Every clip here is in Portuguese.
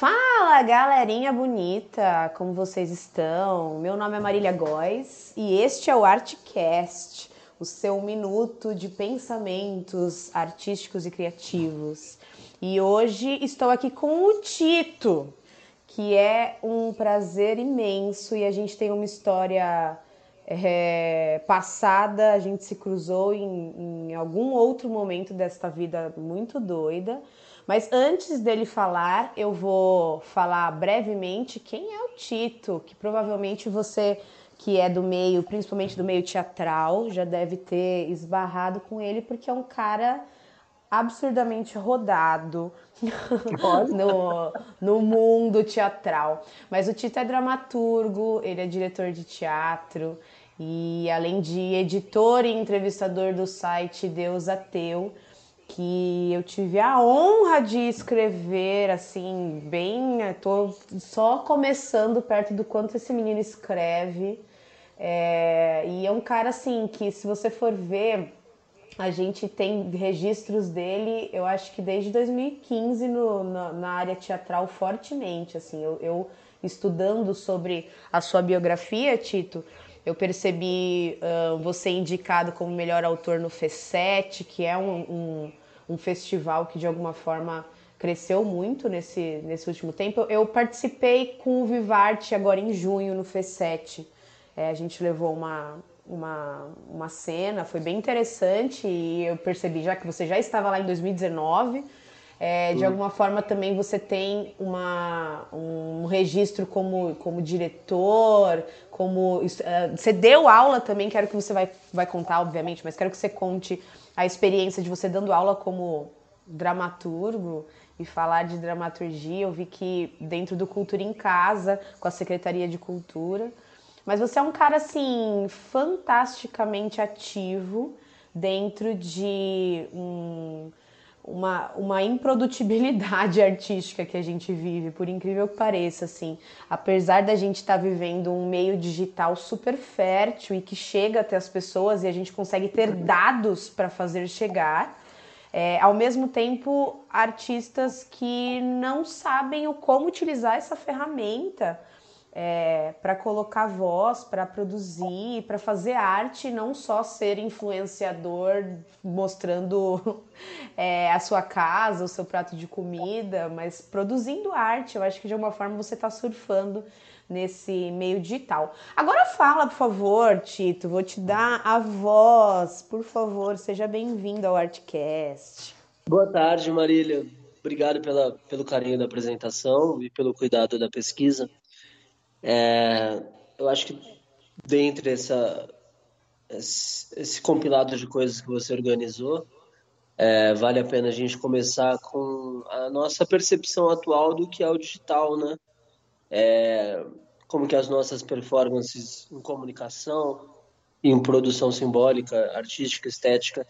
Fala, galerinha bonita! Como vocês estão? Meu nome é Marília Góes e este é o Artcast, o seu minuto de pensamentos artísticos e criativos. E hoje estou aqui com o Tito, que é um prazer imenso e a gente tem uma história é, passada, a gente se cruzou em, em algum outro momento desta vida muito doida. Mas antes dele falar, eu vou falar brevemente quem é o Tito, que provavelmente você que é do meio, principalmente do meio teatral, já deve ter esbarrado com ele, porque é um cara absurdamente rodado no, no mundo teatral. Mas o Tito é dramaturgo, ele é diretor de teatro e além de editor e entrevistador do site Deus Ateu, que eu tive a honra de escrever, assim, bem. Tô só começando perto do quanto esse menino escreve. É, e é um cara, assim, que se você for ver, a gente tem registros dele, eu acho que desde 2015 no, na, na área teatral, fortemente. Assim, eu, eu estudando sobre a sua biografia, Tito. Eu percebi uh, você indicado como melhor autor no FESET, que é um, um um festival que de alguma forma cresceu muito nesse, nesse último tempo. Eu participei com o Vivarte agora em junho no FES7. É, a gente levou uma, uma, uma cena, foi bem interessante e eu percebi já que você já estava lá em 2019. É, de alguma forma também você tem uma, um registro como, como diretor, como. Uh, você deu aula também, quero que você vai, vai contar, obviamente, mas quero que você conte a experiência de você dando aula como dramaturgo e falar de dramaturgia. Eu vi que dentro do Cultura em Casa, com a Secretaria de Cultura. Mas você é um cara, assim, fantasticamente ativo dentro de um uma, uma improdutibilidade artística que a gente vive, por incrível que pareça, assim. Apesar da gente estar tá vivendo um meio digital super fértil e que chega até as pessoas e a gente consegue ter dados para fazer chegar, é, ao mesmo tempo, artistas que não sabem o como utilizar essa ferramenta é, para colocar voz, para produzir, para fazer arte, não só ser influenciador mostrando é, a sua casa, o seu prato de comida, mas produzindo arte. Eu acho que de alguma forma você está surfando nesse meio digital. Agora fala, por favor, Tito, vou te dar a voz. Por favor, seja bem-vindo ao Artcast. Boa tarde, Marília. Obrigado pela, pelo carinho da apresentação e pelo cuidado da pesquisa. É, eu acho que dentre essa, esse, compilado de coisas que você organizou, é, vale a pena a gente começar com a nossa percepção atual do que é o digital, né? É, como que as nossas performances em comunicação, em produção simbólica, artística, estética,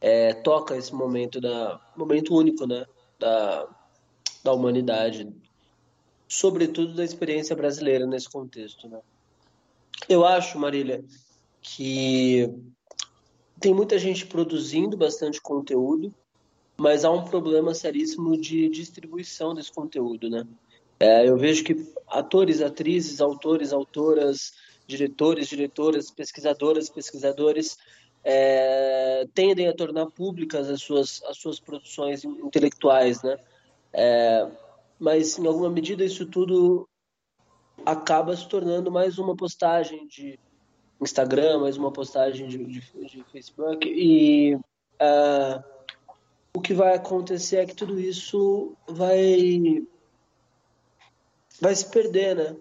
é, toca esse momento da momento único, né? Da, da humanidade, sobretudo da experiência brasileira nesse contexto. Né? Eu acho, Marília, que tem muita gente produzindo bastante conteúdo, mas há um problema seríssimo de distribuição desse conteúdo, né? É, eu vejo que atores, atrizes, autores, autoras, diretores, diretoras, pesquisadoras, pesquisadores é, tendem a tornar públicas as suas, as suas produções intelectuais, né? É, mas em alguma medida isso tudo acaba se tornando mais uma postagem de Instagram, mais uma postagem de, de, de Facebook e uh, o que vai acontecer é que tudo isso vai vai se perder, né?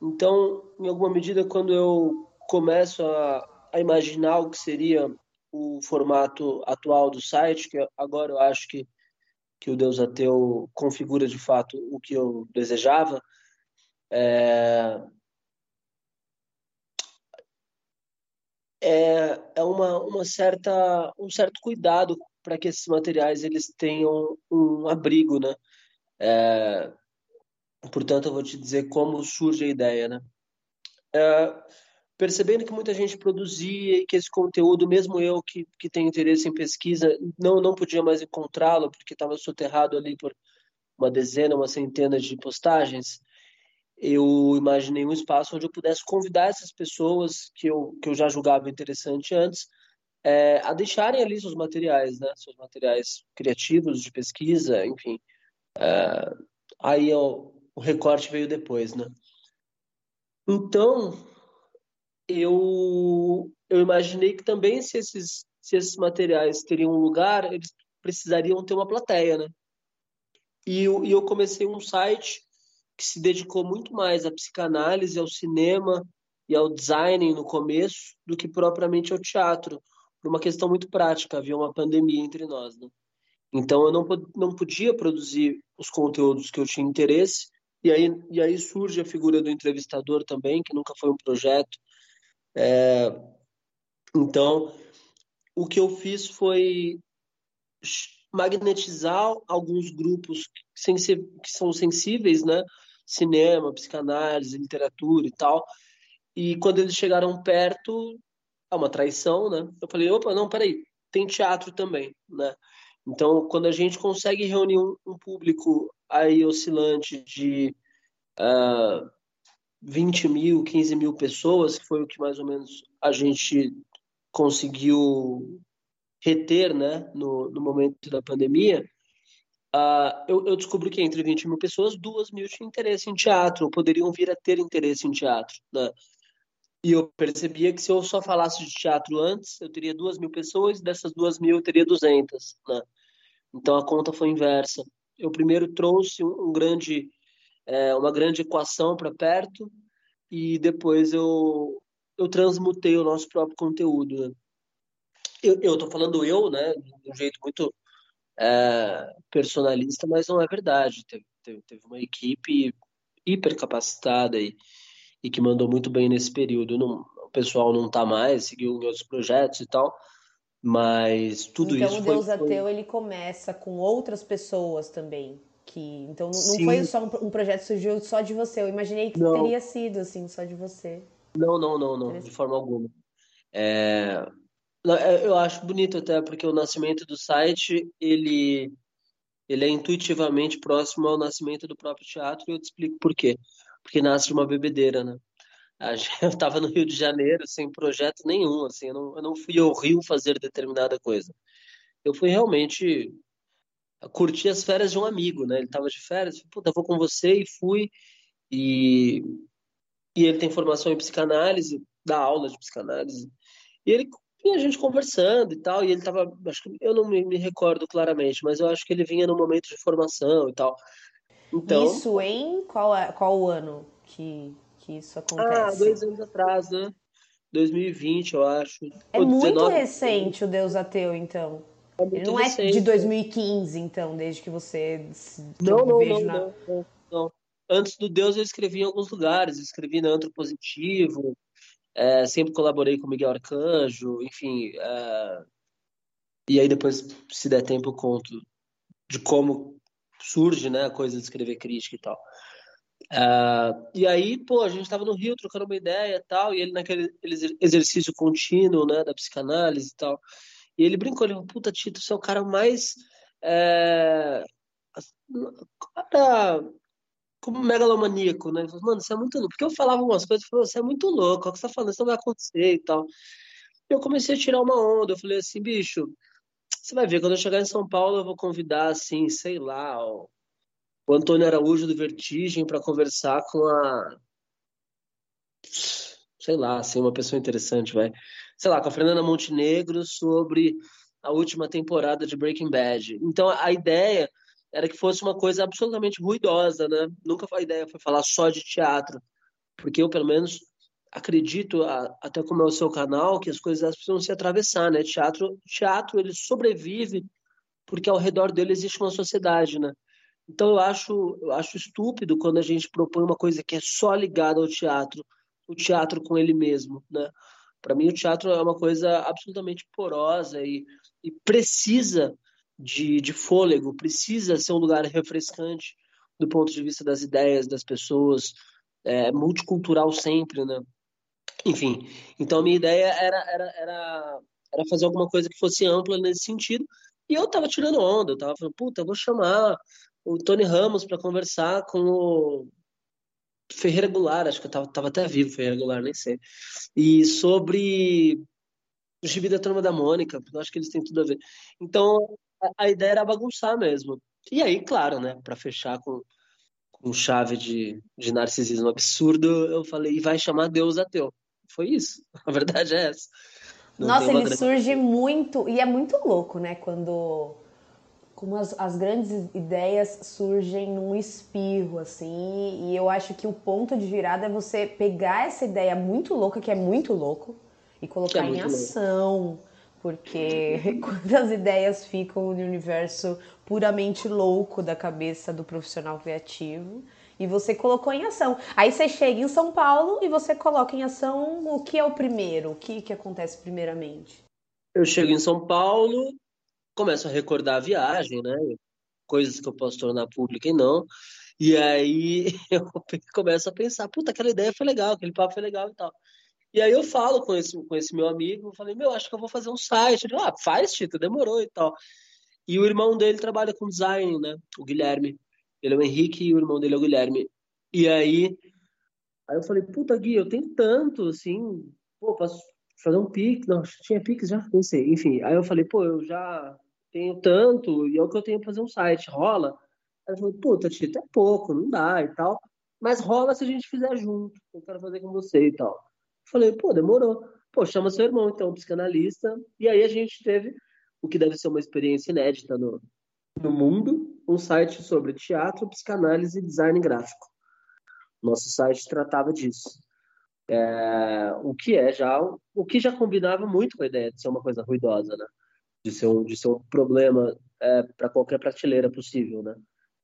Então, em alguma medida, quando eu começo a, a imaginar o que seria o formato atual do site, que agora eu acho que, que o Deus Ateu configura de fato o que eu desejava, é, é, é uma, uma certa, um certo cuidado para que esses materiais eles tenham um abrigo, né? É, portanto, eu vou te dizer como surge a ideia, né? É, percebendo que muita gente produzia e que esse conteúdo, mesmo eu que, que tenho interesse em pesquisa, não, não podia mais encontrá-lo porque estava soterrado ali por uma dezena, uma centena de postagens, eu imaginei um espaço onde eu pudesse convidar essas pessoas que eu, que eu já julgava interessante antes é, a deixarem ali seus materiais, né? Seus materiais criativos, de pesquisa, enfim. É, aí eu, o recorte veio depois, né? Então, eu, eu imaginei que também se esses, se esses materiais teriam um lugar, eles precisariam ter uma plateia, né? E eu, e eu comecei um site que se dedicou muito mais à psicanálise, ao cinema e ao design no começo do que propriamente ao teatro, por uma questão muito prática, havia uma pandemia entre nós, né? Então eu não, não podia produzir os conteúdos que eu tinha interesse, e aí, e aí surge a figura do entrevistador também, que nunca foi um projeto. É, então, o que eu fiz foi magnetizar alguns grupos que são sensíveis, né? Cinema, psicanálise, literatura e tal. E quando eles chegaram perto, é uma traição, né? Eu falei, opa, não, peraí, tem teatro também, né? Então, quando a gente consegue reunir um, público aí oscilante de uh, 20 mil, 15 mil pessoas, que foi o que mais ou menos a gente conseguiu reter, né, no, no momento da pandemia, uh, eu, eu, descobri que entre 20 mil pessoas, duas mil tinham interesse em teatro, ou poderiam vir a ter interesse em teatro, né? E eu percebia que se eu só falasse de teatro antes, eu teria duas mil pessoas, dessas duas mil eu teria duzentas, né? Então a conta foi inversa. Eu primeiro trouxe um, grande, é, uma grande equação para perto e depois eu, eu transmutei o nosso próprio conteúdo. Né? Eu estou falando eu, né, de um jeito muito é, personalista, mas não é verdade. Teve, teve, teve uma equipe hiper capacitada e e que mandou muito bem nesse período. Não, o pessoal não está mais, seguiu em outros projetos e tal, mas tudo então, isso Então o Deus foi, Ateu foi... ele começa com outras pessoas também. Que, então não, não foi só um, um, projeto que surgiu só de você. Eu imaginei que não. teria sido assim, só de você. Não, não, não, não, de forma alguma. É, é... Eu acho bonito até porque o nascimento do site ele ele é intuitivamente próximo ao nascimento do próprio teatro e eu te explico por quê porque nasce de uma bebedeira, né? Eu estava no Rio de Janeiro sem projeto nenhum, assim, eu não, eu não fui ao Rio fazer determinada coisa. Eu fui realmente curtir as férias de um amigo, né? Ele estava de férias, puta, vou com você e fui. E, e ele tem formação em psicanálise, dá aula de psicanálise. E ele e a gente conversando e tal, e ele estava, acho que eu não me, me recordo claramente, mas eu acho que ele vinha num momento de formação e tal. Então, isso em qual, é, qual o ano que, que isso acontece? Ah, dois anos atrás, né? 2020, eu acho. É Ou muito 19... recente o Deus Ateu, então. É não é de 2015, então, desde que você. Não, não, não, na... não, não, não, Antes do Deus eu escrevi em alguns lugares, escrevi na Antropositivo, é, sempre colaborei com Miguel Arcanjo, enfim. É... E aí depois, se der tempo, eu conto de como surge, né, a coisa de escrever crítica e tal. Uh, e aí, pô, a gente estava no Rio trocando uma ideia e tal, e ele naquele exercício contínuo, né, da psicanálise e tal. E ele brincou, ele falou, puta, Tito, você é o cara mais... É, cara, como megalomaníaco, né? Ele falou, mano, você é muito louco. Porque eu falava umas coisas, eu falei, você é muito louco, o que você tá falando? Isso não vai acontecer e tal. Eu comecei a tirar uma onda, eu falei assim, bicho, você vai ver, quando eu chegar em São Paulo, eu vou convidar, assim, sei lá, o Antônio Araújo do Vertigem para conversar com a sei lá, assim, uma pessoa interessante, vai. Sei lá, com a Fernanda Montenegro sobre a última temporada de Breaking Bad. Então a ideia era que fosse uma coisa absolutamente ruidosa, né? Nunca a ideia foi falar só de teatro, porque eu pelo menos acredito até como é o seu canal que as coisas precisam se atravessar, né? Teatro, teatro ele sobrevive porque ao redor dele existe uma sociedade, né? Então eu acho, eu acho estúpido quando a gente propõe uma coisa que é só ligada ao teatro, o teatro com ele mesmo, né? Para mim o teatro é uma coisa absolutamente porosa e, e precisa de, de fôlego, precisa ser um lugar refrescante do ponto de vista das ideias das pessoas, é, multicultural sempre, né? Enfim, então a minha ideia era, era, era, era fazer alguma coisa que fosse ampla nesse sentido. E eu tava tirando onda, eu tava falando, puta, eu vou chamar o Tony Ramos para conversar com o Ferreira Goulart, acho que eu tava, tava até vivo Ferreira Goulart, nem sei. E sobre o gibi da Turma da Mônica, porque eu acho que eles têm tudo a ver. Então, a, a ideia era bagunçar mesmo. E aí, claro, né, para fechar com, com chave de, de narcisismo absurdo, eu falei, e vai chamar Deus ateu foi isso. A verdade é essa. Não Nossa, ele grande... surge muito, e é muito louco, né? Quando como as, as, grandes ideias surgem num espirro, assim, e eu acho que o ponto de virada é você pegar essa ideia muito louca, que é muito louco, e colocar é em ação, louco. porque quando as ideias ficam no universo puramente louco da cabeça do profissional criativo, e você colocou em ação. Aí você chega em São Paulo e você coloca em ação o que é o primeiro, o que, que acontece primeiramente. Eu chego em São Paulo, começo a recordar a viagem, né? Coisas que eu posso tornar pública e não. E aí eu começo a pensar, puta, aquela ideia foi legal, aquele papo foi legal e tal. E aí eu falo com esse, com esse meu amigo, falei, meu, acho que eu vou fazer um site. Ele, ah, faz, Tito, demorou e tal. E o irmão dele trabalha com design, né? O Guilherme. Ele é o Henrique e o irmão dele é o Guilherme. E aí, aí eu falei, puta, Gui, eu tenho tanto, assim, pô, posso fazer um Pix? Não, tinha Pix já? Pensei, enfim. Aí eu falei, pô, eu já tenho tanto, e é o que eu tenho pra fazer um site, rola? Ele falou, puta, Tito, é pouco, não dá e tal. Mas rola se a gente fizer junto. Eu quero fazer com você e tal. Falei, pô, demorou. Pô, chama seu irmão, então, psicanalista. E aí a gente teve o que deve ser uma experiência inédita no, no mundo, um site sobre teatro, psicanálise e design gráfico. Nosso site tratava disso. É, o que é já o que já combinava muito com a ideia de ser uma coisa ruidosa, né? De ser um, de ser um problema é, para qualquer prateleira possível, né?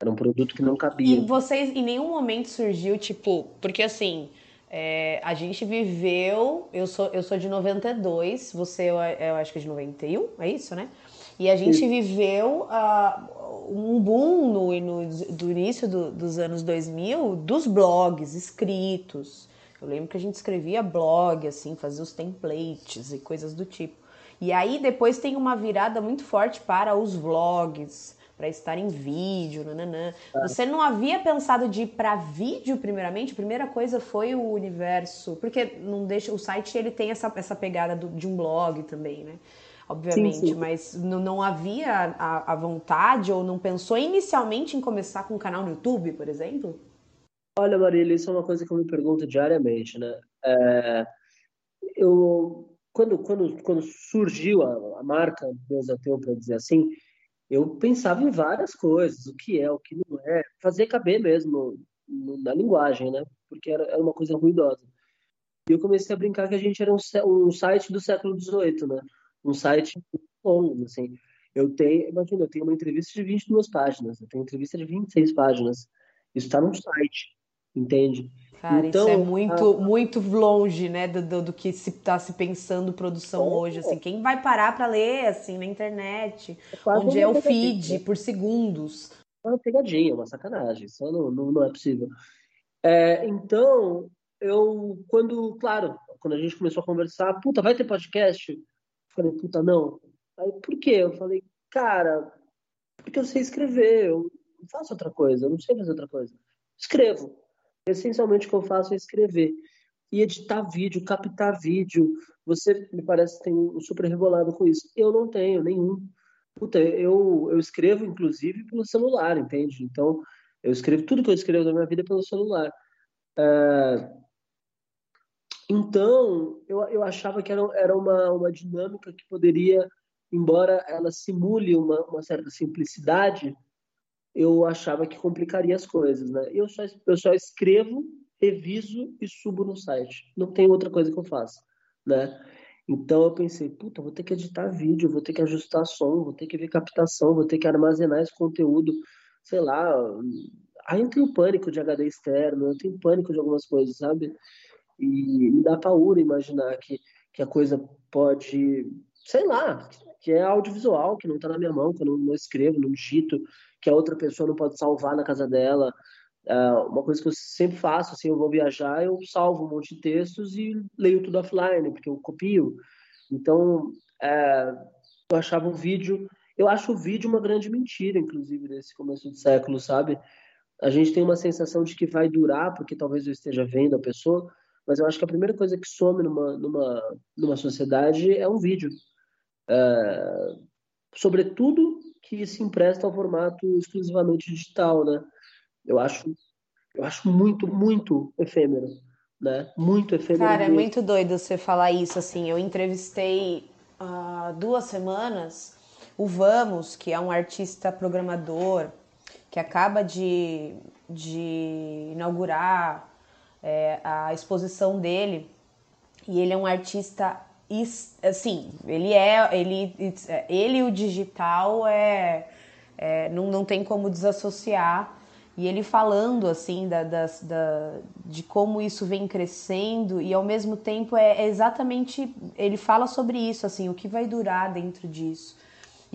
Era um produto que não cabia. E vocês em nenhum momento surgiu tipo, porque assim, é, a gente viveu, eu sou eu sou de 92, você eu, eu acho que é de 91, é isso, né? E a gente viveu uh, um boom no, no do início do, dos anos 2000 dos blogs escritos. Eu lembro que a gente escrevia blog, assim, fazia os templates e coisas do tipo. E aí depois tem uma virada muito forte para os vlogs, para estar em vídeo, nananã. É. Você não havia pensado de ir para vídeo primeiramente? A primeira coisa foi o universo, porque não deixa o site ele tem essa, essa pegada do, de um blog também, né? obviamente, sim, sim. mas não, não havia a, a, vontade ou não pensou inicialmente em começar com um canal no YouTube, por exemplo? Olha, Marília, isso é uma coisa que eu me pergunto diariamente, né? É, eu, quando, quando, quando surgiu a, a marca Deus Ateu, para dizer assim, eu pensava em várias coisas, o que é, o que não é, fazer caber mesmo na linguagem, né? Porque era, era uma coisa ruidosa. E eu comecei a brincar que a gente era um, um site do século XVIII, né? um site longo, assim. Eu tenho, imagina, eu tenho uma entrevista de 22 páginas, eu tenho entrevista de 26 páginas. Isso está num site, entende? Cara, então, isso é muito, a... muito longe, né, do, do, do que se está se pensando produção é, hoje, assim. Quem vai parar para ler, assim, na internet, é onde é o feed, né? por segundos? É uma pegadinha, uma sacanagem, isso não, não, não é possível. É, então, eu, quando, claro, quando a gente começou a conversar, puta, vai ter podcast? Falei, puta, não. Aí, por quê? Eu falei, cara, porque eu sei escrever, eu faço outra coisa, eu não sei fazer outra coisa. Escrevo. Essencialmente o que eu faço é escrever. E editar vídeo, captar vídeo. Você, me parece, tem um super rebolado com isso. Eu não tenho nenhum. Puta, eu, eu escrevo, inclusive, pelo celular, entende? Então, Eu escrevo tudo que eu escrevo na minha vida pelo celular. É... Então, eu, eu achava que era, era uma, uma dinâmica que poderia, embora ela simule uma, uma certa simplicidade, eu achava que complicaria as coisas, né? Eu só, eu só escrevo, reviso e subo no site. Não tem outra coisa que eu faça, né? Então eu pensei, puta, vou ter que editar vídeo, vou ter que ajustar som, vou ter que ver captação, vou ter que armazenar esse conteúdo, sei lá. Aí eu tenho pânico de HD externo, eu tenho pânico de algumas coisas, sabe? E me dá paura imaginar que, que a coisa pode, sei lá, que é audiovisual, que não está na minha mão, que eu não, não escrevo, não digito, que a outra pessoa não pode salvar na casa dela. Uh, uma coisa que eu sempre faço, assim, eu vou viajar, eu salvo um monte de textos e leio tudo offline, porque eu copio. Então, uh, eu achava o vídeo, eu acho o vídeo uma grande mentira, inclusive, nesse começo de século, sabe? A gente tem uma sensação de que vai durar, porque talvez eu esteja vendo a pessoa, mas eu acho que a primeira coisa que some numa, numa, numa sociedade é um vídeo. Uh, sobretudo que se empresta ao formato exclusivamente digital, né? Eu acho, eu acho muito, muito efêmero, né? Muito efêmero. Cara, mesmo. é muito doido você falar isso, assim. Eu entrevistei há duas semanas o Vamos, que é um artista programador que acaba de, de inaugurar é, a exposição dele. E ele é um artista assim, ele é, ele, ele e o digital é, é, não, não tem como desassociar. E ele falando assim da, da, da, de como isso vem crescendo e ao mesmo tempo é, é, exatamente ele fala sobre isso assim o que vai durar dentro disso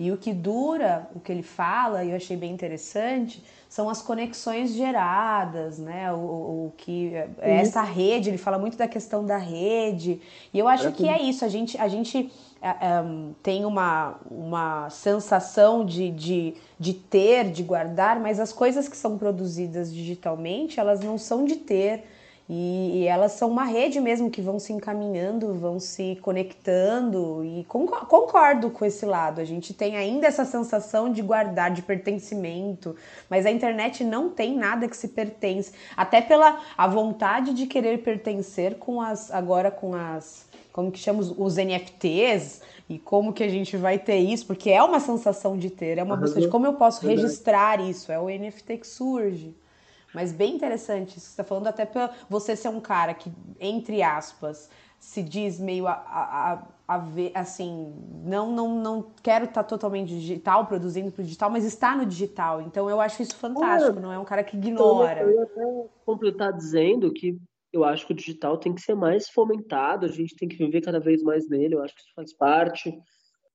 e o que dura o que ele fala e eu achei bem interessante são as conexões geradas né? O, o que é essa rede ele fala muito da questão da rede. E eu acho que é isso a gente a gente um, tem uma, uma sensação de, de, de ter, de guardar, mas as coisas que são produzidas digitalmente, elas não são de ter. E, e, elas são uma rede mesmo que vão se encaminhando, vão se conectando. E concordo com esse lado. A gente tem ainda essa sensação de guardar, de pertencimento, mas a internet não tem nada que se pertence, até pela a vontade de querer pertencer com as agora com as como que chama os NFTs e como que a gente vai ter isso, porque é uma sensação de ter, é uma busca de como eu posso registrar isso, é o NFT que surge. Mas bem interessante isso que você está falando, até para você ser um cara que, entre aspas, se diz meio a, a, a, ver, assim, não, não, não quero estar tá totalmente digital, produzindo para o digital, mas está no digital. Então eu acho isso fantástico, não é um cara que ignora. Eu ia até completar dizendo que eu acho que o digital tem que ser mais fomentado, a gente tem que viver cada vez mais nele, eu acho que isso faz parte,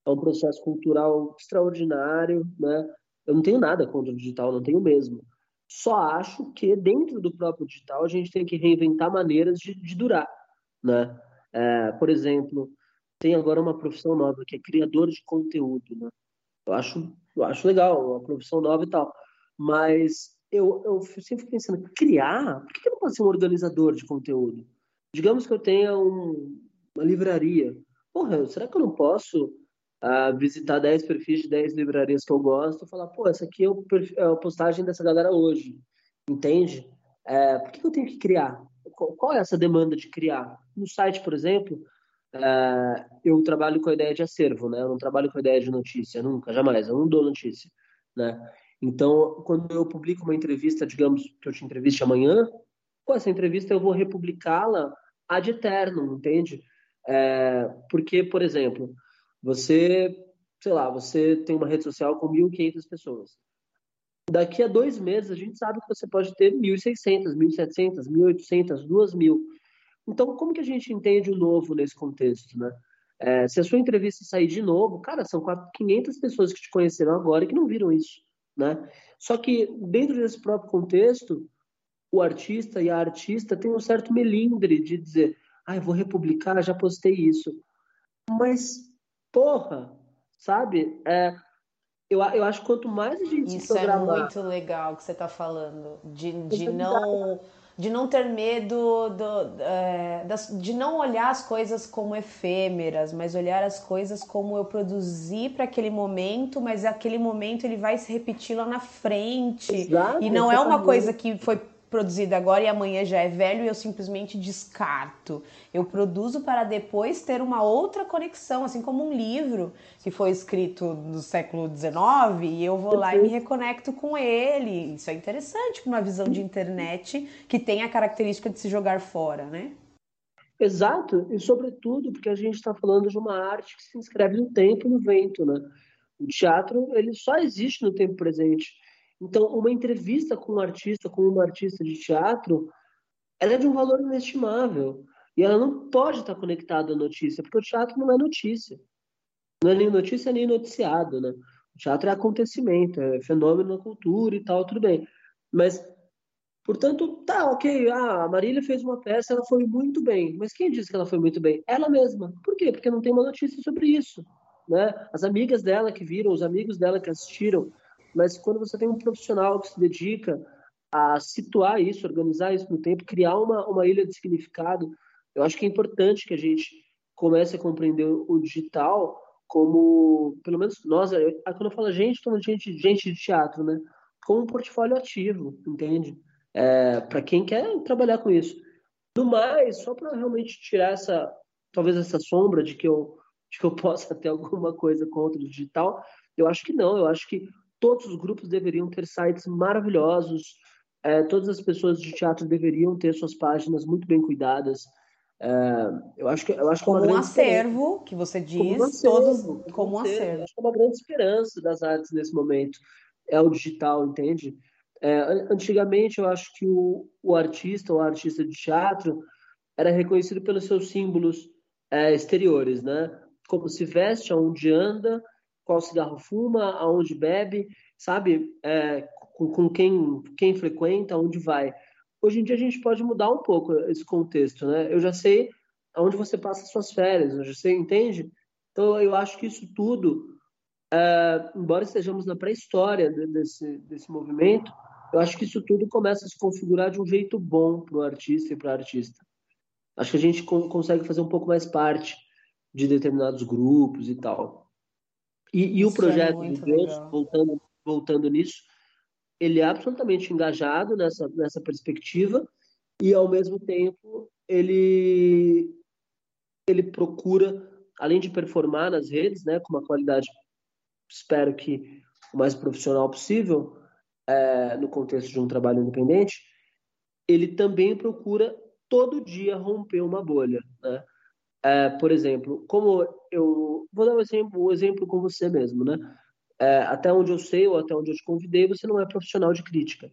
é um processo cultural extraordinário, né? Eu não tenho nada contra o digital, não tenho mesmo. Só acho que dentro do próprio digital a gente tem que reinventar maneiras de, de durar, né? É, por exemplo, tem agora uma profissão nova que é criador de conteúdo, né? Eu acho, eu acho legal, uma profissão nova e tal, mas eu, eu sempre pensando, criar? Por que eu não posso ser um organizador de conteúdo? Digamos que eu tenha um, uma livraria. Porra, será que eu não posso uh, visitar 10 perfis de 10 livrarias que eu gosto falar, pô, essa aqui é, o, é a postagem dessa galera hoje, entende? É, por que eu tenho que criar? Qual, é essa demanda de criar? No site, por exemplo, é, eu trabalho com a ideia de acervo, né? Eu não trabalho com a ideia de notícia, nunca, jamais. Eu não dou notícia, né? Então, quando eu publico uma entrevista, digamos que eu te entreviste amanhã, pô, essa entrevista eu vou republicá-la ad eterno, entende? É, porque, por exemplo, você, sei lá, você tem uma rede social com 1.500 pessoas. Daqui a dois meses, a gente sabe que você pode ter 1.600, 1.700, 1.800, 2.000. Então, como que a gente entende o novo nesse contexto, né? É, se a sua entrevista sair de novo, cara, são 500 pessoas que te conheceram agora e que não viram isso né? Só que dentro desse próprio contexto, o artista e a artista têm um certo melindre de dizer, ah, eu vou republicar, já postei isso. Mas, porra, sabe? É, eu, eu acho que quanto mais a gente Isso é muito legal que você está falando, de, de não de não ter medo do, é, de não olhar as coisas como efêmeras, mas olhar as coisas como eu produzi para aquele momento, mas aquele momento ele vai se repetir lá na frente. Exato, e não é uma coisa que foi produzido agora e amanhã já é velho e eu simplesmente descarto. Eu produzo para depois ter uma outra conexão, assim como um livro que foi escrito no século XIX e eu vou lá e me reconecto com ele. Isso é interessante para uma visão de internet que tem a característica de se jogar fora, né? Exato, e sobretudo porque a gente está falando de uma arte que se inscreve no tempo e no vento, né? O teatro ele só existe no tempo presente. Então, uma entrevista com um artista, com uma artista de teatro, ela é de um valor inestimável. E ela não pode estar conectada à notícia, porque o teatro não é notícia. Não é nem notícia nem noticiado, né? O teatro é acontecimento, é fenômeno na cultura e tal, tudo bem. Mas, portanto, tá, ok, ah, a Marília fez uma peça, ela foi muito bem. Mas quem disse que ela foi muito bem? Ela mesma. Por quê? Porque não tem uma notícia sobre isso. Né? As amigas dela que viram, os amigos dela que assistiram, mas quando você tem um profissional que se dedica a situar isso, organizar isso no tempo, criar uma, uma ilha de significado, eu acho que é importante que a gente comece a compreender o digital como, pelo menos nós, quando eu falo gente, estou gente, gente de teatro, né? Como um portfólio ativo, entende? É, para quem quer trabalhar com isso. No mais, só para realmente tirar essa, talvez essa sombra de que eu, de que eu possa ter alguma coisa contra o digital, eu acho que não. Eu acho que todos os grupos deveriam ter sites maravilhosos, é, todas as pessoas de teatro deveriam ter suas páginas muito bem cuidadas. É, eu acho que eu acho como que é um acervo que você diz, como um acervo, todos como um acervo. Acho que é uma grande esperança das artes nesse momento é o digital, entende? É, antigamente eu acho que o, o artista ou artista de teatro era reconhecido pelos seus símbolos é, exteriores, né? Como se veste, aonde anda, qual cigarro fuma, aonde bebe, sabe? É, com, com quem, quem frequenta, aonde vai. Hoje em dia a gente pode mudar um pouco esse contexto, né? Eu já sei aonde você passa suas férias, eu já sei, entende? Então eu acho que isso tudo, é, embora estejamos na pré-história desse, desse movimento, eu acho que isso tudo começa a se configurar de um jeito bom para o artista e para a artista. Acho que a gente consegue fazer um pouco mais parte de determinados grupos e tal. E, e o é projeto é de Deus, voltando, voltando nisso, ele é absolutamente engajado nessa, nessa perspectiva e, ao mesmo tempo, ele, ele procura, além de performar nas redes, né, com uma qualidade, espero que o mais profissional possível, é, no contexto de um trabalho independente, ele também procura todo dia romper uma bolha, né? É, por exemplo, como eu vou dar um exemplo, um exemplo com você mesmo, né? É, até onde eu sei ou até onde eu te convidei, você não é profissional de crítica,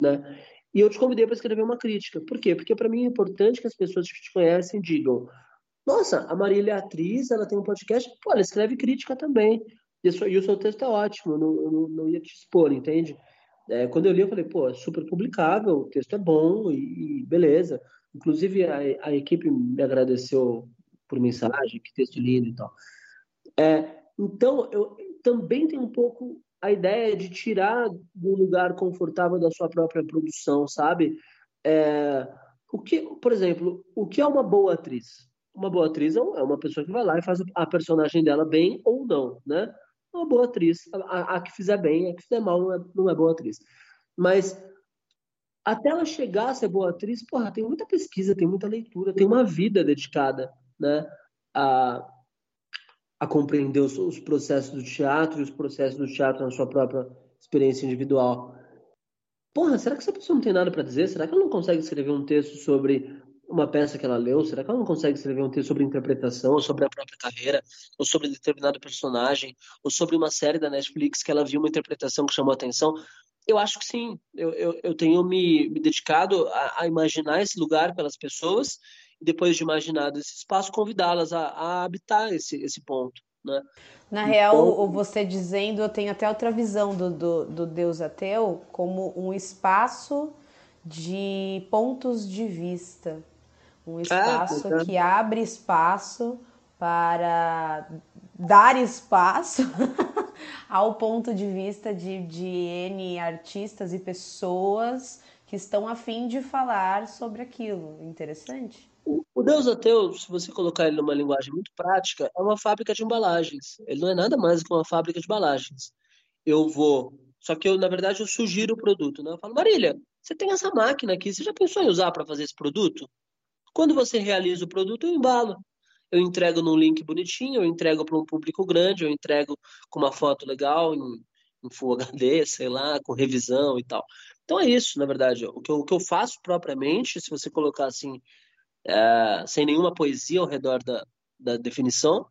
né? E eu te convidei para escrever uma crítica. Por quê? Porque para mim é importante que as pessoas que te conhecem digam: Nossa, a Marília é atriz, ela tem um podcast, pô, ela escreve crítica também. E, e o seu texto é ótimo, eu não, eu não, não ia te expor, entende? É, quando eu li, eu falei: Pô, é super publicável, o texto é bom e, e beleza. Inclusive, a, a equipe me agradeceu por mensagem, que texto lindo e tal. É, então, eu também tenho um pouco a ideia de tirar do lugar confortável da sua própria produção, sabe? É, o que, por exemplo, o que é uma boa atriz? Uma boa atriz é, é uma pessoa que vai lá e faz a personagem dela bem ou não, né? Uma boa atriz, a, a que fizer bem, a que fizer mal não é, não é boa atriz. Mas até ela chegar a ser boa atriz, porra, tem muita pesquisa, tem muita leitura, tem uma vida dedicada né, a, a compreender os, os processos do teatro e os processos do teatro na sua própria experiência individual. Porra, será que essa pessoa não tem nada para dizer? Será que ela não consegue escrever um texto sobre uma peça que ela leu? Será que ela não consegue escrever um texto sobre interpretação, ou sobre a própria carreira, ou sobre determinado personagem, ou sobre uma série da Netflix que ela viu uma interpretação que chamou a atenção? Eu acho que sim. Eu, eu, eu tenho me, me dedicado a, a, imaginar esse lugar pelas pessoas depois de imaginado esse espaço, convidá-las a, a, habitar esse, esse ponto. Né? Na então, real, você dizendo, eu tenho até outra visão do, do, do Deus ateu como um espaço de pontos de vista. Um espaço é, que abre espaço para dar espaço ao ponto de vista de, de N artistas e pessoas que estão a fim de falar sobre aquilo. Interessante. O Deus Ateu, se você colocar ele numa linguagem muito prática, é uma fábrica de embalagens. Ele não é nada mais que uma fábrica de embalagens. Eu vou. Só que eu, na verdade, eu sugiro o produto. Né? Eu falo, Marília, você tem essa máquina aqui, você já pensou em usar para fazer esse produto? Quando você realiza o produto, eu embalo. Eu entrego num link bonitinho, eu entrego para um público grande, eu entrego com uma foto legal, em, em Full HD, sei lá, com revisão e tal. Então é isso, na verdade. O que eu, o que eu faço propriamente, se você colocar assim, é, sem nenhuma poesia ao redor da, da definição,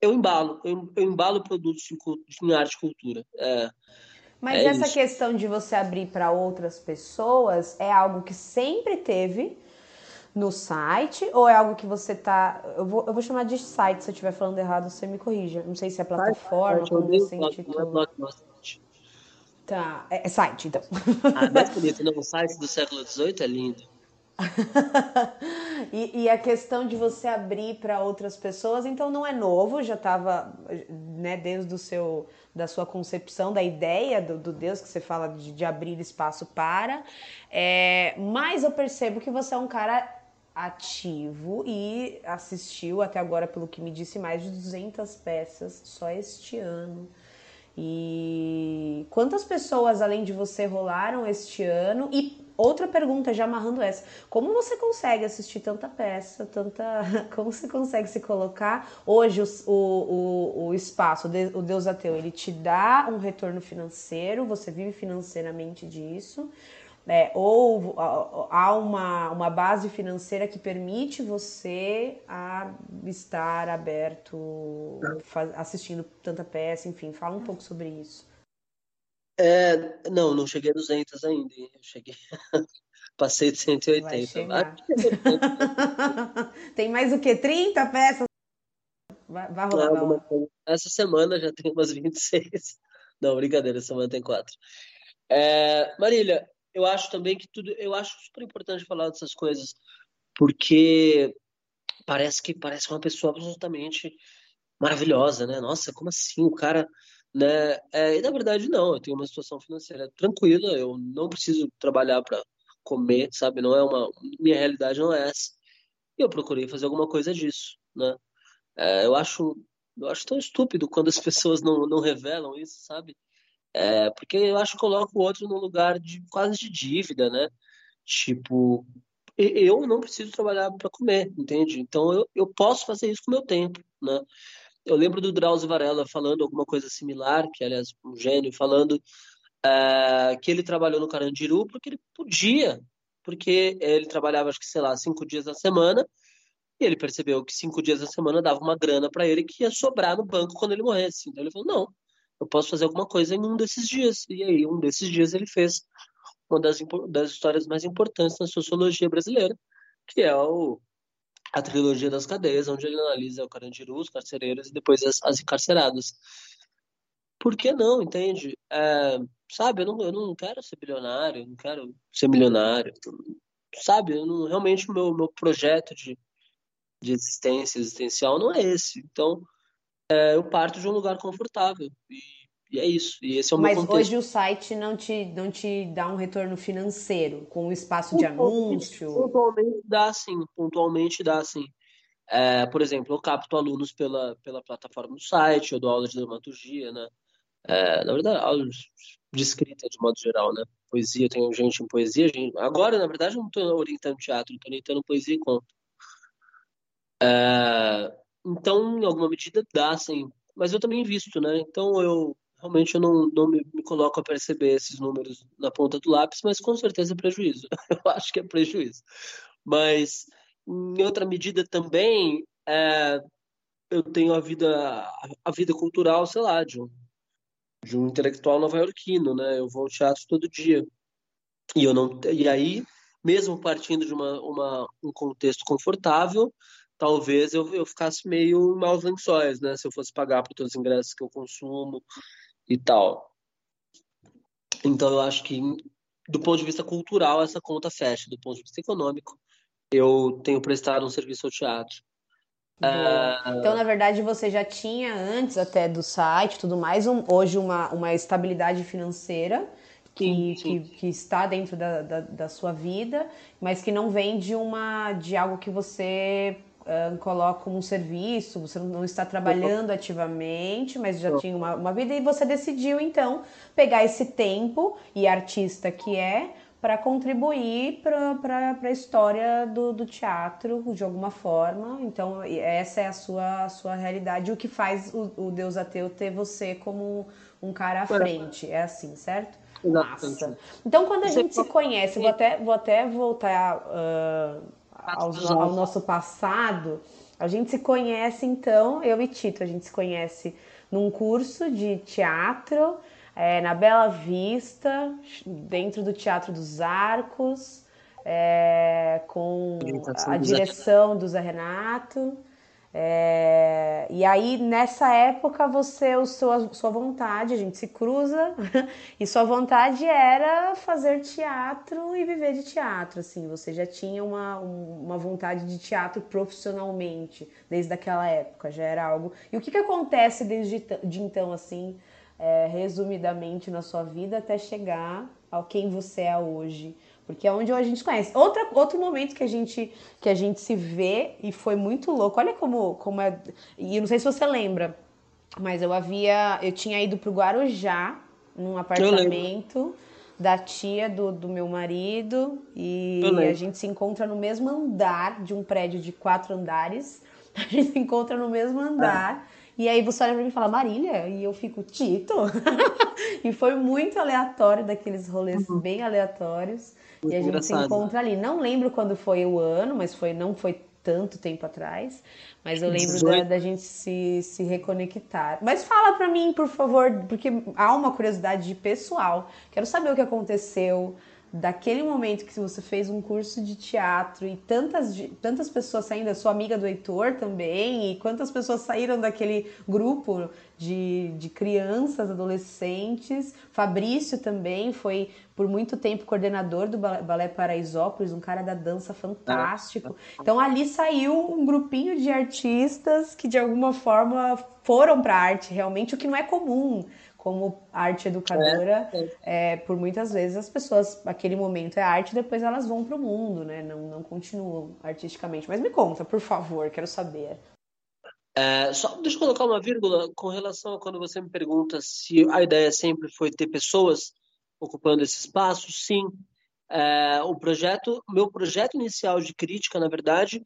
eu embalo. Eu, eu embalo produtos em, em arte e cultura. É, Mas é essa isso. questão de você abrir para outras pessoas é algo que sempre teve no site ou é algo que você tá. Eu vou, eu vou chamar de site, se eu estiver falando errado, você me corrija. Não sei se é plataforma, site, como você intitula. Tá, é, é site, então. Ah, mais bonito, não. O site do século XVIII é lindo. e, e, a questão de você abrir para outras pessoas, então não é novo, já estava né, desde o seu da sua concepção, da ideia do, do Deus que você fala de, de abrir espaço para. É, mas eu percebo que você é um cara ativo e assistiu até agora, pelo que me disse, mais de 200 peças só este ano. E quantas pessoas além de você rolaram este ano? E outra pergunta, já amarrando essa: como você consegue assistir tanta peça, tanta. Como você consegue se colocar? Hoje, o, o, o espaço, o Deus Ateu, ele te dá um retorno financeiro, você vive financeiramente disso. É, ou há uma, uma base financeira que permite você a estar aberto, assistindo tanta peça, enfim, fala um pouco sobre isso. É, não, não cheguei a 200 ainda. Eu cheguei. Passei de 180. tem mais o que? 30 peças? Vai, vai rolar. Não, essa semana já tem umas 26. Não, brincadeira, essa semana tem quatro. É, Marília, eu acho também que tudo. Eu acho super importante falar dessas coisas, porque parece que parece uma pessoa absolutamente maravilhosa, né? Nossa, como assim? O cara né? É, e na verdade não, eu tenho uma situação financeira tranquila, eu não preciso trabalhar para comer, sabe? Não é uma minha realidade não é essa. E eu procurei fazer alguma coisa disso, né? É, eu acho eu acho tão estúpido quando as pessoas não, não revelam isso, sabe? É, porque eu acho que coloca o outro num lugar de quase de dívida, né? Tipo, eu não preciso trabalhar para comer, entende? Então eu, eu posso fazer isso com o meu tempo, né? Eu lembro do Drauzio Varela falando alguma coisa similar, que aliás um gênio, falando uh, que ele trabalhou no Carandiru porque ele podia, porque ele trabalhava, acho que, sei lá, cinco dias na semana, e ele percebeu que cinco dias na semana dava uma grana para ele que ia sobrar no banco quando ele morresse. Então ele falou: não, eu posso fazer alguma coisa em um desses dias. E aí, um desses dias, ele fez uma das, das histórias mais importantes na sociologia brasileira, que é o a trilogia das cadeias, onde ele analisa o Carandiru, os carcereiros e depois as, as encarceradas. Por que não, entende? É, sabe, eu não, eu não quero ser bilionário, não quero ser milionário, sabe? Não, realmente o meu, meu projeto de, de existência existencial não é esse. Então, é, eu parto de um lugar confortável e e é isso. E esse é o Mas meu hoje o site não te, não te dá um retorno financeiro com o espaço de anúncio? Pontualmente dá sim, pontualmente dá sim. É, por exemplo, eu capto alunos pela, pela plataforma do site, eu dou aula de dramaturgia, né? É, na verdade, aulas de escrita de modo geral, né? Poesia, eu tenho gente em poesia. Gente... Agora, na verdade, eu não estou orientando teatro, estou orientando poesia e conto. É, então, em alguma medida, dá, sim. Mas eu também invisto, né? Então, eu realmente eu não, não me, me, coloco a perceber esses números na ponta do lápis, mas com certeza é prejuízo. Eu acho que é prejuízo. Mas, em outra medida também, é, eu tenho a vida, a vida cultural, sei lá, de um, de um intelectual nova-iorquino, né? Eu vou ao teatro todo dia. E, eu não, e aí, mesmo partindo de uma, uma, um contexto confortável, talvez eu, eu ficasse meio maus lençóis, né? Se eu fosse pagar por todos os ingressos que eu consumo, e tal. Então eu acho que do ponto de vista cultural essa conta fecha, do ponto de vista econômico eu tenho prestado um serviço ao teatro. É... Então, na verdade, você já tinha antes até do site tudo mais, um, hoje uma, uma estabilidade financeira que, que, que, está dentro da, da, da, sua vida, mas que não vem de uma de algo que você coloca um serviço, você não está trabalhando ativamente, mas já tinha uma, uma vida e você decidiu então pegar esse tempo e artista que é para contribuir para a história do, do, teatro de alguma forma. Então, essa é a sua, a sua realidade, o que faz o, o Deus Ateu ter você como um cara à frente. É assim, certo? Massa. Então, quando a gente se conhece, vou até, vou até voltar uh, ao, ao nosso passado. A gente se conhece, então, eu e Tito, a gente se conhece num curso de teatro é, na Bela Vista, dentro do Teatro dos Arcos, é, com a direção do Zé Renato. É, e aí, nessa época, você, o sua, sua vontade, a gente se cruza, e sua vontade era fazer teatro e viver de teatro, assim, você já tinha uma, uma vontade de teatro profissionalmente, desde aquela época, já era algo... E o que, que acontece desde de então, assim, é, resumidamente na sua vida, até chegar ao quem você é hoje? Porque é onde a gente conhece. Outra, outro momento que a gente que a gente se vê e foi muito louco. Olha como, como é. E não sei se você lembra, mas eu havia. Eu tinha ido pro Guarujá, num apartamento da tia do, do meu marido. E a gente se encontra no mesmo andar de um prédio de quatro andares. A gente se encontra no mesmo andar. E aí você olha pra mim e fala, Marília, e eu fico, Tito. e foi muito aleatório, daqueles rolês uhum. bem aleatórios. Muito e a gente se encontra ali. Não lembro quando foi o ano, mas foi não foi tanto tempo atrás. Mas eu lembro da, da, gente se, se reconectar. Mas fala pra mim, por favor, porque há uma curiosidade pessoal. Quero saber o que aconteceu daquele momento que você fez um curso de teatro e tantas, tantas pessoas saindo, a sua amiga do Heitor também, e quantas pessoas saíram daquele grupo de, de crianças, adolescentes. Fabrício também foi por muito tempo coordenador do Balé Paraisópolis, um cara da dança fantástico. Então ali saiu um grupinho de artistas que de alguma forma foram para a arte realmente, o que não é comum como arte educadora, é, é. É, por muitas vezes as pessoas, aquele momento é arte, depois elas vão para o mundo, né? Não, não continuam artisticamente. Mas me conta, por favor, quero saber. É, só deixa eu colocar uma vírgula com relação a quando você me pergunta se a ideia sempre foi ter pessoas ocupando esse espaço. Sim, é, o projeto, meu projeto inicial de crítica, na verdade,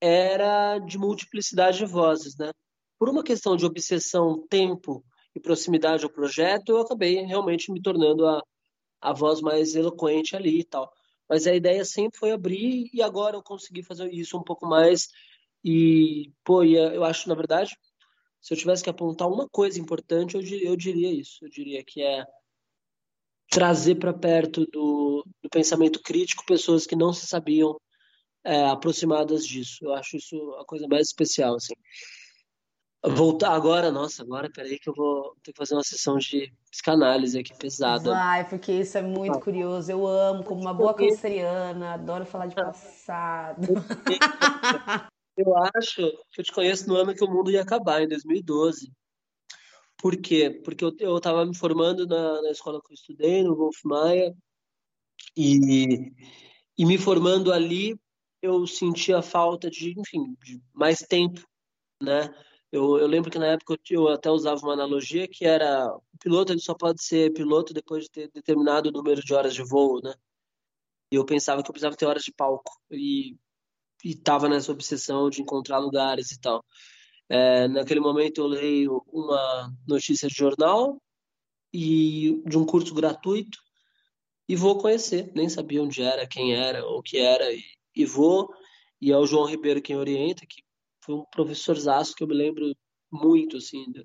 era de multiplicidade de vozes, né? Por uma questão de obsessão tempo e proximidade ao projeto, eu acabei realmente me tornando a, a voz mais eloquente ali e tal. Mas a ideia sempre foi abrir e agora eu consegui fazer isso um pouco mais. E, pô, eu acho, na verdade, se eu tivesse que apontar uma coisa importante, eu eu diria isso. Eu diria que é trazer para perto do, do, pensamento crítico pessoas que não se sabiam é, aproximadas disso. Eu acho isso a coisa mais especial, assim. Voltar agora, nossa, agora peraí que eu vou ter que fazer uma sessão de psicanálise aqui pesada. Vai, porque isso é muito curioso. Eu amo, como uma boa canceriana, adoro falar de passado. Eu acho que eu te conheço no ano que o mundo ia acabar, em 2012. Por quê? Porque eu estava me formando na, na escola que eu estudei, no Wolf Maia, e, e me formando ali, eu sentia falta de, enfim, de mais tempo, né? Eu, eu lembro que na época eu, até usava uma analogia que era o piloto ele só pode ser piloto depois de ter determinado número de horas de voo, né? E eu pensava que eu precisava ter horas de palco e estava nessa obsessão de encontrar lugares e tal. É, naquele momento eu leio uma notícia de jornal e de um curso gratuito e vou conhecer. Nem sabia onde era, quem era, o que era e, e vou. E é o João Ribeiro quem orienta, que foi um professorzaço que eu me lembro muito, assim, de,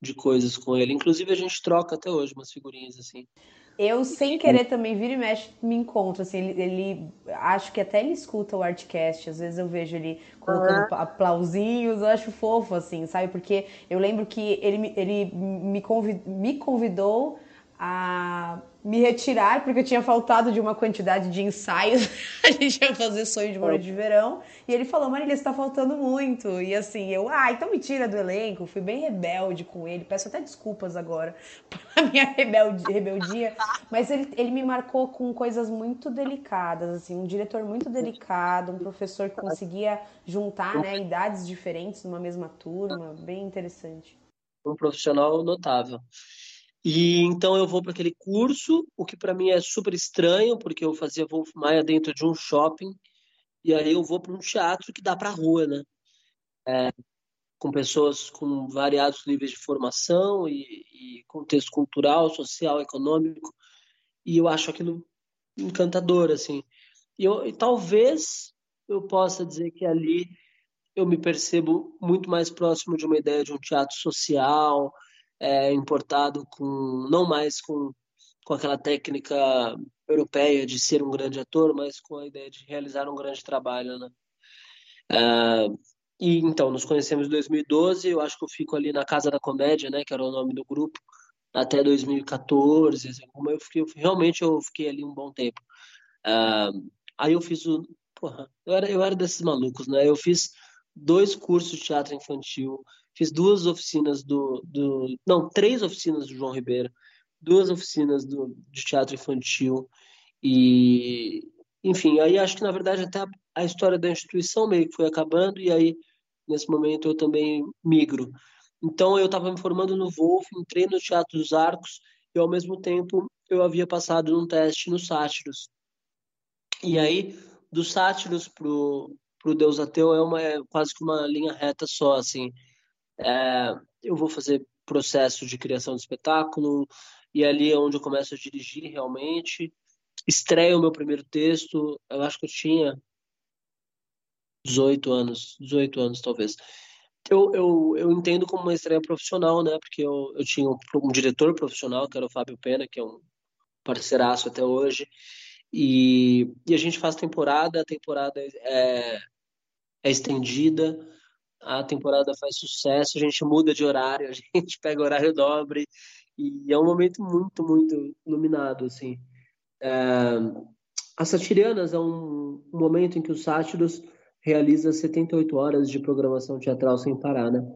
de, coisas com ele. Inclusive, a gente troca até hoje umas figurinhas, assim. Eu, sem querer, também vira e mexe, me encontro, assim, ele, ele acho que até ele escuta o Artcast, às vezes eu vejo ele colocando ah. aplausinhos, eu acho fofo, assim, sabe? Porque eu lembro que ele, ele me, convidou, me convidou a me retirar, porque eu tinha faltado de uma quantidade de ensaios. a gente ia fazer sonho de noite de verão. E ele falou, Marília, está faltando muito. E assim, eu, ah, então me tira do elenco. Fui bem rebelde com ele. Peço até desculpas agora pela minha rebeldia. rebeldia. Mas ele, ele me marcou com coisas muito delicadas, assim, um diretor muito delicado, um professor que conseguia juntar né, idades diferentes numa mesma turma. Bem interessante. Um profissional notável. E então eu vou para aquele curso, o que para mim é super estranho, porque eu fazia Wolf Maia dentro de um shopping, e aí eu vou para um teatro que dá para rua, né? É, com pessoas com variados níveis de formação e, e, contexto cultural, social, econômico, e eu acho aquilo encantador, assim. E, eu, e talvez eu possa dizer que ali eu me percebo muito mais próximo de uma ideia de um teatro social, é, importado com não mais com, com aquela técnica europeia de ser um grande ator, mas com a ideia de realizar um grande trabalho, né? É, e então nos conhecemos em 2012. Eu acho que eu fico ali na Casa da Comédia, né, que era o nome do grupo, até 2014. Assim, como eu fiquei, realmente eu fiquei ali um bom tempo. É, aí eu fiz o, porra, eu era eu era desses malucos, né? Eu fiz dois cursos de teatro infantil Fiz duas oficinas do, do. Não, três oficinas do João Ribeiro, duas oficinas do, de teatro infantil. E, enfim, aí acho que na verdade até a, a história da instituição meio que foi acabando, e aí nesse momento eu também migro. Então eu estava me formando no Wolf, entrei no Teatro dos Arcos, e ao mesmo tempo eu havia passado num teste no Sátiros. E aí, do Sátiros pro, pro Deus Ateu é, uma, é quase que uma linha reta só, assim. É, eu vou fazer processo de criação de espetáculo e ali é onde eu começo a dirigir realmente. Estreio o meu primeiro texto, eu acho que eu tinha 18 anos, 18 anos talvez. Eu, eu, eu entendo como uma estreia profissional, né? Porque eu, eu tinha um, um diretor profissional, que era o Fábio Pena, que é um parceiraço até hoje. E, e a gente faz temporada, a temporada é, é estendida, a temporada faz sucesso, a gente muda de horário, a gente pega horário dobre e é um momento muito, muito iluminado, assim. É, as Satirianas é um, um, momento em que o Sátiros realiza 78 horas de programação teatral sem parar, né?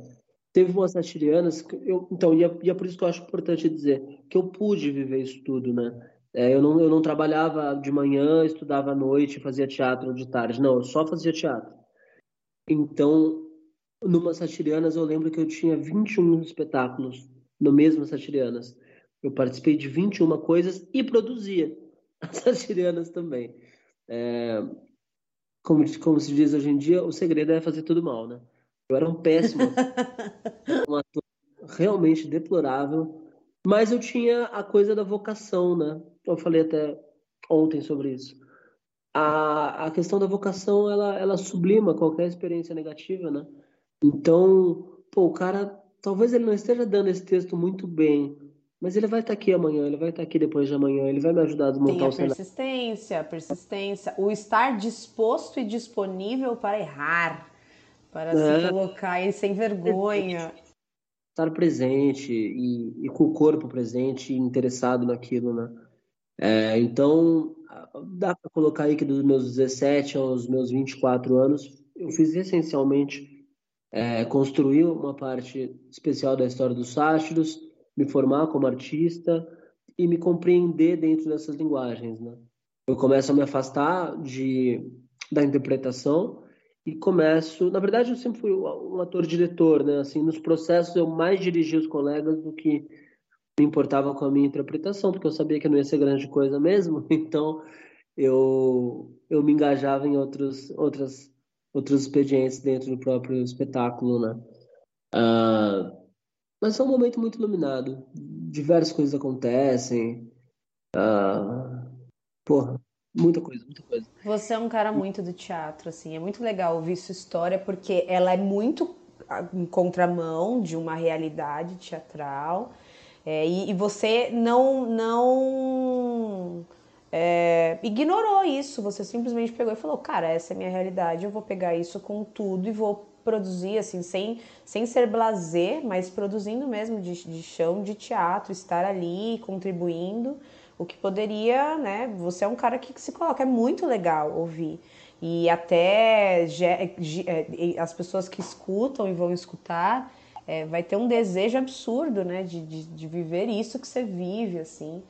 Teve umas Satirianas, eu, então, e é, e é por isso que eu acho importante dizer que eu pude viver isso tudo, né? É, eu, não, eu não trabalhava de manhã, estudava à noite, fazia teatro de tarde. Não, eu só fazia teatro. Então, numa Satirianas, eu lembro que eu tinha 21 espetáculos no mesmo Satirianas. Eu participei de 21 coisas e produzia as Satirianas também. É, como, como se diz hoje em dia, o segredo é fazer tudo mal, né? Eu era um péssimo, um ator realmente deplorável, mas eu tinha a coisa da vocação, né? Eu falei até ontem sobre isso. A, a questão da vocação, ela, ela sublima qualquer experiência negativa, né? Então, pô, o cara, talvez ele não esteja dando esse texto muito bem, mas ele vai estar aqui amanhã, ele vai estar aqui depois de amanhã, ele vai me ajudar a desmontar Tem a o cenário. persistência, a persistência, o estar disposto e disponível para errar, para é. se colocar aí sem vergonha. Estar presente e, e com o corpo presente, interessado naquilo, né? É, então, dá para colocar aí que dos meus 17 aos meus 24 anos, eu fiz essencialmente é, construir uma parte especial da história dos sátiros, me formar como artista e me compreender dentro dessas linguagens, né? Eu começo a me afastar de da interpretação e começo, na verdade eu sempre fui um ator-diretor, né? Assim, nos processos eu mais dirigia os colegas do que me importava com a minha interpretação, porque eu sabia que não ia ser grande coisa mesmo, então eu eu me engajava em outros outras outros expedientes dentro do próprio espetáculo, né? Uh, mas é um momento muito iluminado. Diversas coisas acontecem. Uh, porra, muita coisa, muita coisa. Você é um cara muito do teatro, assim. É muito legal ouvir sua história, porque ela é muito em contramão de uma realidade teatral. É, e, e, você não, não é, ignorou isso. Você simplesmente pegou e falou: Cara, essa é a minha realidade, eu vou pegar isso com tudo e vou produzir, assim, sem, sem ser blazer, mas produzindo mesmo de, de chão de teatro, estar ali contribuindo. O que poderia, né? Você é um cara que se coloca, é muito legal ouvir. E até é, as pessoas que escutam e vão escutar, é, vai ter um desejo absurdo, né? De, de, de viver isso que você vive, assim.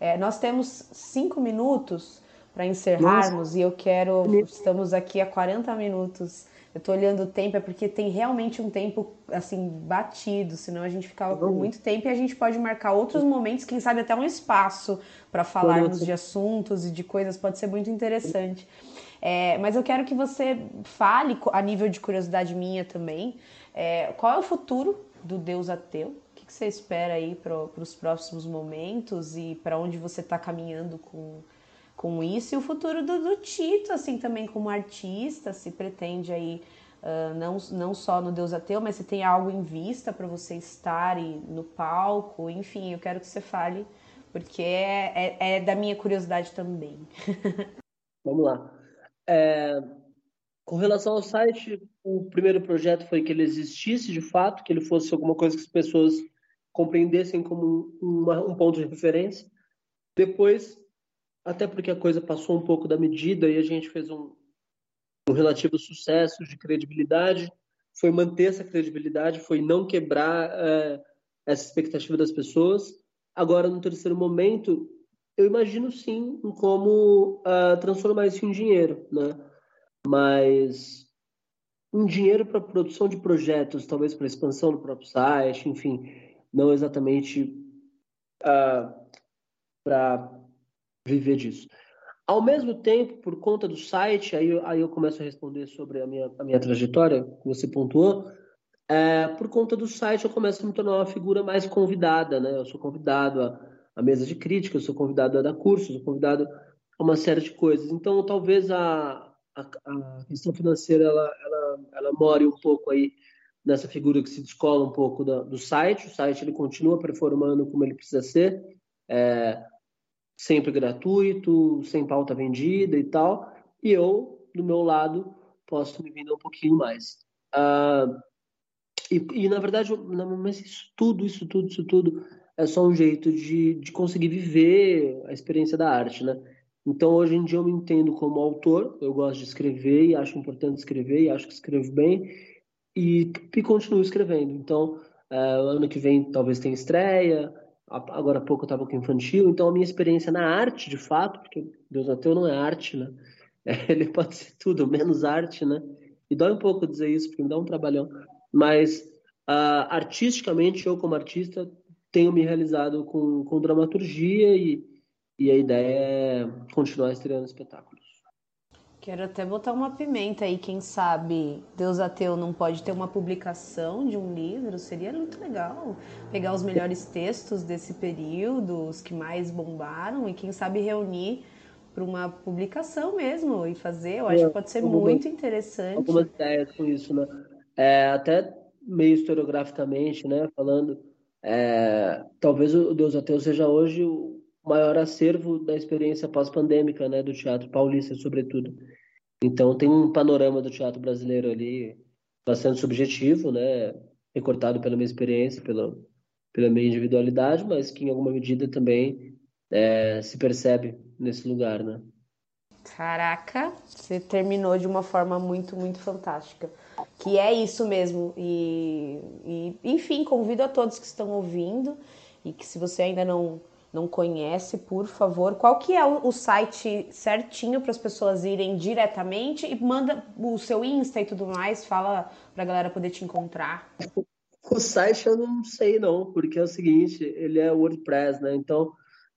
É, nós temos cinco minutos para encerrarmos Nossa. e eu quero. Estamos aqui há 40 minutos. Eu estou olhando o tempo, é porque tem realmente um tempo assim batido, senão a gente ficava por muito tempo e a gente pode marcar outros momentos, quem sabe até um espaço para falarmos de assuntos e de coisas, pode ser muito interessante. É, mas eu quero que você fale, a nível de curiosidade minha também, é, qual é o futuro do Deus ateu? Que você espera aí para os próximos momentos e para onde você está caminhando com, com isso? E o futuro do, do, Tito, assim, também como artista, se pretende aí, uh, não, não só no Deus Ateu, mas se tem algo em vista para você estar no palco, enfim, eu quero que você fale, porque é, é, é da minha curiosidade também. Vamos lá. É, com relação ao site, o primeiro projeto foi que ele existisse de fato, que ele fosse alguma coisa que as pessoas compreendessem como uma, um ponto de referência. Depois, até porque a coisa passou um pouco da medida e a gente fez um, um relativo sucesso de credibilidade, foi manter essa credibilidade, foi não quebrar é, essa expectativa das pessoas. Agora, no terceiro momento, eu imagino sim como uh, transformar isso em dinheiro, né? Mas um dinheiro para produção de projetos, talvez para expansão do próprio site, enfim, não exatamente uh, ah, para viver disso. Ao mesmo tempo, por conta do site, aí, aí eu começo a responder sobre a minha, a minha trajetória, que você pontuou, é, por conta do site eu começo a me tornar uma figura mais convidada, né? Eu sou convidado a, a mesa de crítica, eu sou convidado a dar cursos, sou convidado a uma série de coisas. Então, talvez a, a, a questão financeira ela, ela, ela more um pouco aí nessa figura que se descola um pouco da, do site. O site ele continua performando como ele precisa ser, é, sempre gratuito, sem pauta vendida e tal. E eu, do meu lado, posso me vender um pouquinho mais. Uh, e, e, na verdade, mas isso tudo, isso tudo, isso tudo é só um jeito de, de conseguir viver a experiência da arte, né? Então, hoje em dia, eu me entendo como autor, eu gosto de escrever e acho importante escrever e acho que escrevo bem e, e continuo escrevendo. Então, é, ano que vem talvez tenha estreia, agora há pouco eu estava com infantil, então a minha experiência na arte, de fato, porque Deus Ateu não é arte, né? É, ele pode ser tudo, menos arte, né? E dói um pouco dizer isso, porque me dá um trabalhão. Mas, uh, artisticamente, eu como artista, tenho me realizado com, com dramaturgia e, e a ideia é continuar estreando espetáculos. Quero até botar uma pimenta aí, quem sabe Deus Ateu não pode ter uma publicação de um livro, seria muito legal. Pegar os melhores textos desse período, os que mais bombaram, e quem sabe reunir para uma publicação mesmo e fazer. Eu acho é, que pode ser muito interessante. Algumas ideias com isso, né? É, até meio historiograficamente, né? Falando, é, talvez o Deus Ateu seja hoje o maior acervo da experiência pós-pandêmica, né? Do teatro paulista, sobretudo. Então tem um panorama do teatro brasileiro ali bastante subjetivo, né? Recortado pela minha experiência, pela, pela minha individualidade, mas que em alguma medida também é, se percebe nesse lugar, né? Caraca, você terminou de uma forma muito, muito fantástica. Que é isso mesmo. E, e enfim, convido a todos que estão ouvindo e que se você ainda não não conhece, por favor, qual que é o, site certinho para as pessoas irem diretamente e manda o seu Insta e tudo mais, fala para a galera poder te encontrar. O site eu não sei não, porque é o seguinte, ele é WordPress, né? Então,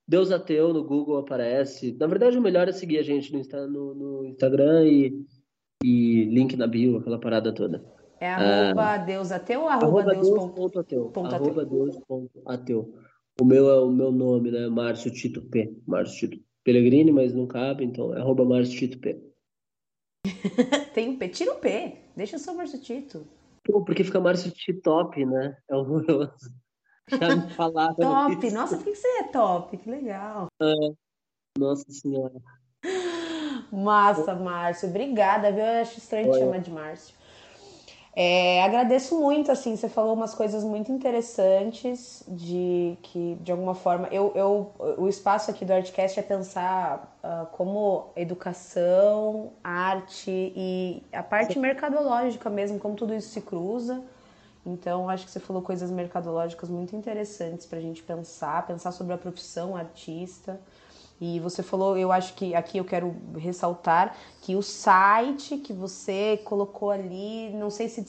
Deus Ateu no Google aparece. Na verdade, o melhor é seguir a gente no, no, Instagram e, e link na bio, aquela parada toda. É arroba ah, Deus Ateu ou arroba, arroba Deus, Deus ponto, ateu. Ponto arroba Deus ponto ateu. O meu é o meu nome, né? Márcio Tito P. Márcio Tito Pellegrini, mas não cabe, então é arroba Márcio Tito P. Tem o P. Tira o P. Deixa só Márcio Tito. Pô, porque fica Márcio Top, né? É horroroso. Já me falaram. top! Isso. Nossa, por que você é top? Que legal. É. Nossa Senhora. Massa, Márcio. Obrigada, viu? Eu acho estranho te chamar de Márcio. É, agradeço muito, assim, você falou umas coisas muito interessantes de que, de alguma forma, eu, eu, o espaço aqui do Artcast é pensar uh, como educação, arte e a parte mercadológica mesmo, como tudo isso se cruza. Então, acho que você falou coisas mercadológicas muito interessantes para a gente pensar, pensar sobre a profissão artista. E você falou, eu acho que aqui eu quero ressaltar que o site que você colocou ali, não sei se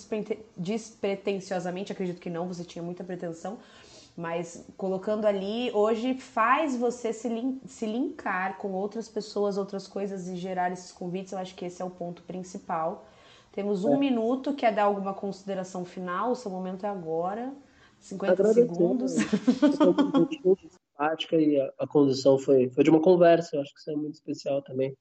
despretensiosamente, acredito que não, você tinha muita pretensão, mas colocando ali, hoje faz você se, lin se linkar com outras pessoas, outras coisas e gerar esses convites. Eu acho que esse é o ponto principal. Temos um é. minuto, quer dar alguma consideração final? O seu momento é agora. 50 Agradecer, segundos. Simpática e a, a, condução foi, foi de uma conversa. Eu acho que isso é muito especial também.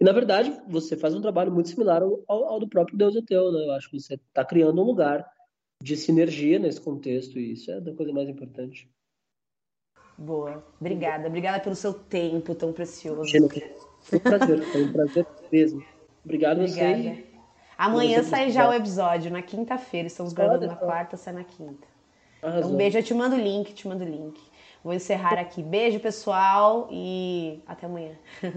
E, na verdade, você faz um trabalho muito similar ao, ao do próprio Deus é Teu, né? Eu acho que você está criando um lugar de sinergia nesse contexto e isso é a coisa mais importante. Boa. Obrigada. Obrigada pelo seu tempo tão precioso. Foi um prazer. Foi um prazer mesmo. Obrigado Obrigada. você. Amanhã sai já o episódio, na quinta-feira. Estamos gravando na quarta, sai na quinta. Então, um beijo. Eu te mando o link, te mando o link. Vou encerrar aqui. Beijo, pessoal, e até amanhã.